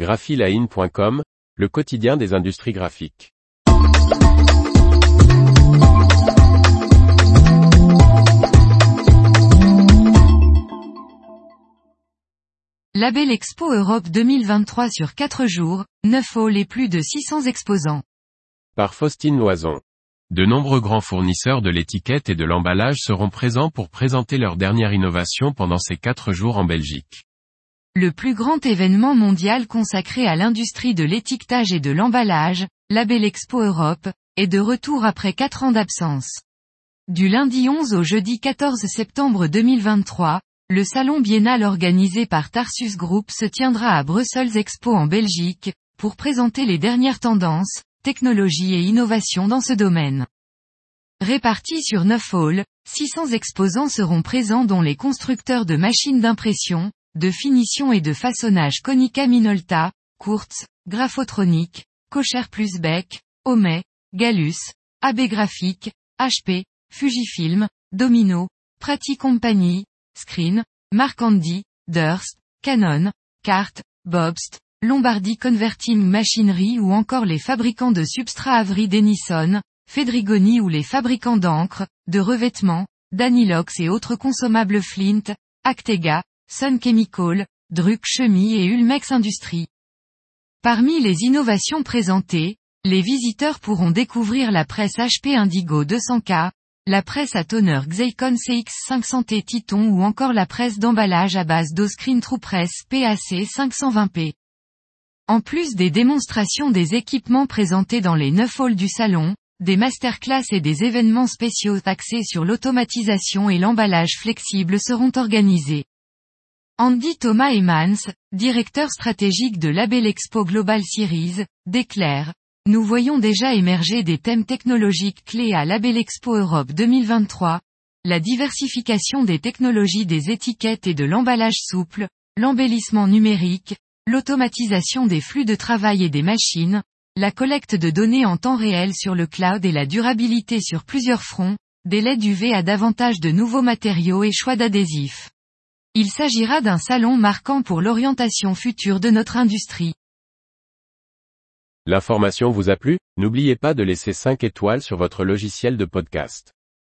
graphiline.com, le quotidien des industries graphiques. Label Expo Europe 2023 sur 4 jours, 9 halls et plus de 600 exposants. Par Faustine Loison. De nombreux grands fournisseurs de l'étiquette et de l'emballage seront présents pour présenter leur dernière innovation pendant ces 4 jours en Belgique. Le plus grand événement mondial consacré à l'industrie de l'étiquetage et de l'emballage, Label Expo Europe, est de retour après 4 ans d'absence. Du lundi 11 au jeudi 14 septembre 2023, le salon biennal organisé par Tarsus Group se tiendra à Brussels Expo en Belgique, pour présenter les dernières tendances, technologies et innovations dans ce domaine. Répartis sur 9 halls, 600 exposants seront présents dont les constructeurs de machines d'impression, de finition et de façonnage Konica Minolta, Kurtz, Graphotronic, Kocher plus Beck, Omet, Galus, AB Graphique, HP, Fujifilm, Domino, Prati Company, Screen, Mark Andy, Durst, Canon, Cart, Bobst, Lombardy Converting Machinery ou encore les fabricants de substrats Avery Denison, Fedrigoni ou les fabricants d'encre, de revêtements, d'anilox et autres consommables Flint, Actega, Sun Chemical, Druck Chemie et Ulmex Industries. Parmi les innovations présentées, les visiteurs pourront découvrir la presse HP Indigo 200K, la presse à toner Xeikon CX500T Titon ou encore la presse d'emballage à base d'Oscreen TruePress PAC 520P. En plus des démonstrations des équipements présentés dans les neuf halls du salon, des masterclass et des événements spéciaux axés sur l'automatisation et l'emballage flexible seront organisés. Andy Thomas Emans, directeur stratégique de Label Expo Global Series, déclare, Nous voyons déjà émerger des thèmes technologiques clés à Label Expo Europe 2023, la diversification des technologies des étiquettes et de l'emballage souple, l'embellissement numérique, l'automatisation des flux de travail et des machines, la collecte de données en temps réel sur le cloud et la durabilité sur plusieurs fronts, des LED UV à davantage de nouveaux matériaux et choix d'adhésifs. Il s'agira d'un salon marquant pour l'orientation future de notre industrie. L'information vous a plu? N'oubliez pas de laisser 5 étoiles sur votre logiciel de podcast.